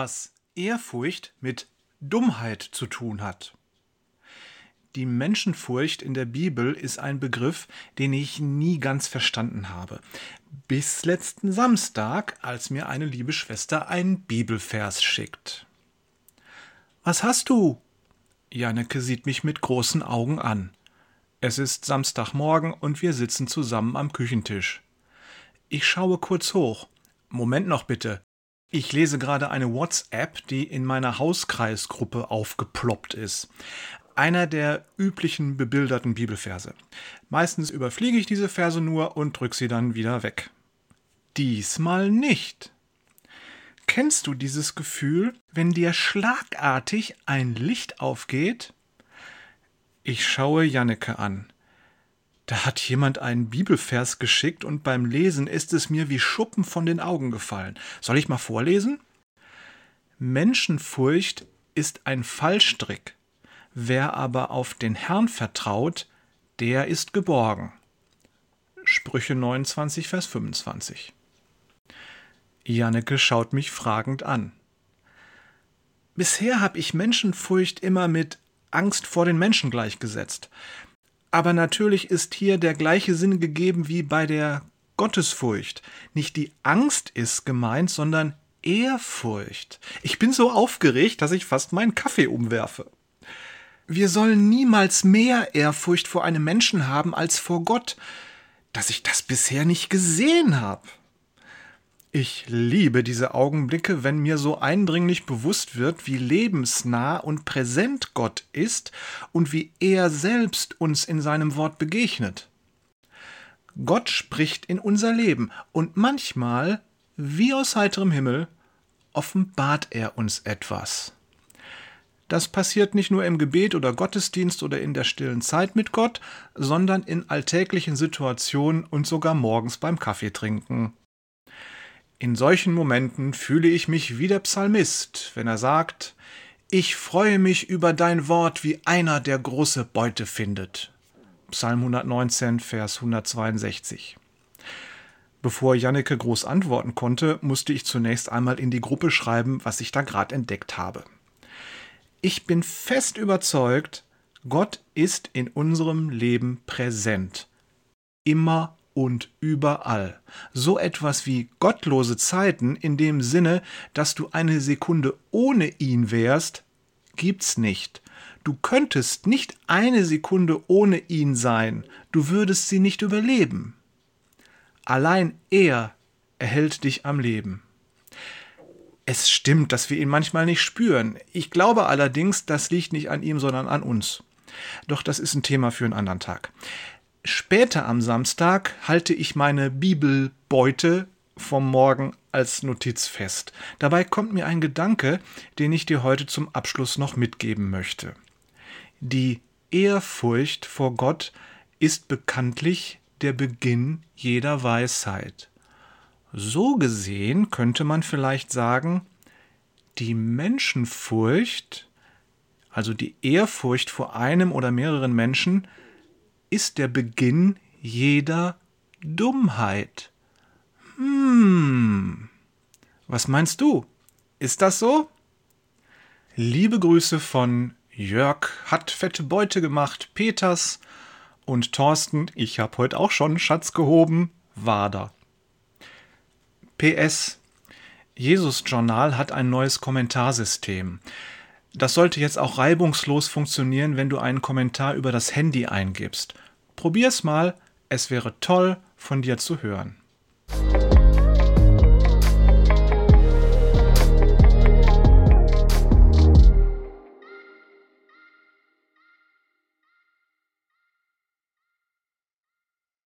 was Ehrfurcht mit Dummheit zu tun hat. Die Menschenfurcht in der Bibel ist ein Begriff, den ich nie ganz verstanden habe. Bis letzten Samstag, als mir eine liebe Schwester einen Bibelvers schickt. Was hast du? Janneke sieht mich mit großen Augen an. Es ist Samstagmorgen und wir sitzen zusammen am Küchentisch. Ich schaue kurz hoch. Moment noch bitte. Ich lese gerade eine WhatsApp, die in meiner Hauskreisgruppe aufgeploppt ist. Einer der üblichen bebilderten Bibelverse. Meistens überfliege ich diese Verse nur und drücke sie dann wieder weg. Diesmal nicht. Kennst du dieses Gefühl, wenn dir schlagartig ein Licht aufgeht? Ich schaue Janneke an. Da hat jemand einen Bibelvers geschickt und beim Lesen ist es mir wie Schuppen von den Augen gefallen. Soll ich mal vorlesen? Menschenfurcht ist ein Fallstrick. Wer aber auf den Herrn vertraut, der ist geborgen. Sprüche 29, Vers 25. Janneke schaut mich fragend an. Bisher habe ich Menschenfurcht immer mit Angst vor den Menschen gleichgesetzt. Aber natürlich ist hier der gleiche Sinn gegeben wie bei der Gottesfurcht. Nicht die Angst ist gemeint, sondern Ehrfurcht. Ich bin so aufgeregt, dass ich fast meinen Kaffee umwerfe. Wir sollen niemals mehr Ehrfurcht vor einem Menschen haben als vor Gott, dass ich das bisher nicht gesehen habe. Ich liebe diese Augenblicke, wenn mir so eindringlich bewusst wird, wie lebensnah und präsent Gott ist und wie er selbst uns in seinem Wort begegnet. Gott spricht in unser Leben und manchmal, wie aus heiterem Himmel, offenbart er uns etwas. Das passiert nicht nur im Gebet oder Gottesdienst oder in der stillen Zeit mit Gott, sondern in alltäglichen Situationen und sogar morgens beim Kaffeetrinken. In solchen Momenten fühle ich mich wie der Psalmist, wenn er sagt, ich freue mich über dein Wort wie einer, der große Beute findet. Psalm 119, Vers 162. Bevor Janneke groß antworten konnte, musste ich zunächst einmal in die Gruppe schreiben, was ich da gerade entdeckt habe. Ich bin fest überzeugt, Gott ist in unserem Leben präsent. Immer und überall. So etwas wie gottlose Zeiten in dem Sinne, dass du eine Sekunde ohne ihn wärst, gibt's nicht. Du könntest nicht eine Sekunde ohne ihn sein, du würdest sie nicht überleben. Allein er erhält dich am Leben. Es stimmt, dass wir ihn manchmal nicht spüren. Ich glaube allerdings, das liegt nicht an ihm, sondern an uns. Doch das ist ein Thema für einen anderen Tag. Später am Samstag halte ich meine Bibelbeute vom Morgen als Notiz fest. Dabei kommt mir ein Gedanke, den ich dir heute zum Abschluss noch mitgeben möchte. Die Ehrfurcht vor Gott ist bekanntlich der Beginn jeder Weisheit. So gesehen könnte man vielleicht sagen, die Menschenfurcht, also die Ehrfurcht vor einem oder mehreren Menschen, ist der Beginn jeder Dummheit. Hm. Was meinst du? Ist das so? Liebe Grüße von Jörg hat fette Beute gemacht, Peters und Thorsten, ich hab heute auch schon Schatz gehoben, Wader. PS Jesus Journal hat ein neues Kommentarsystem. Das sollte jetzt auch reibungslos funktionieren, wenn du einen Kommentar über das Handy eingibst. Probier's mal, es wäre toll, von dir zu hören.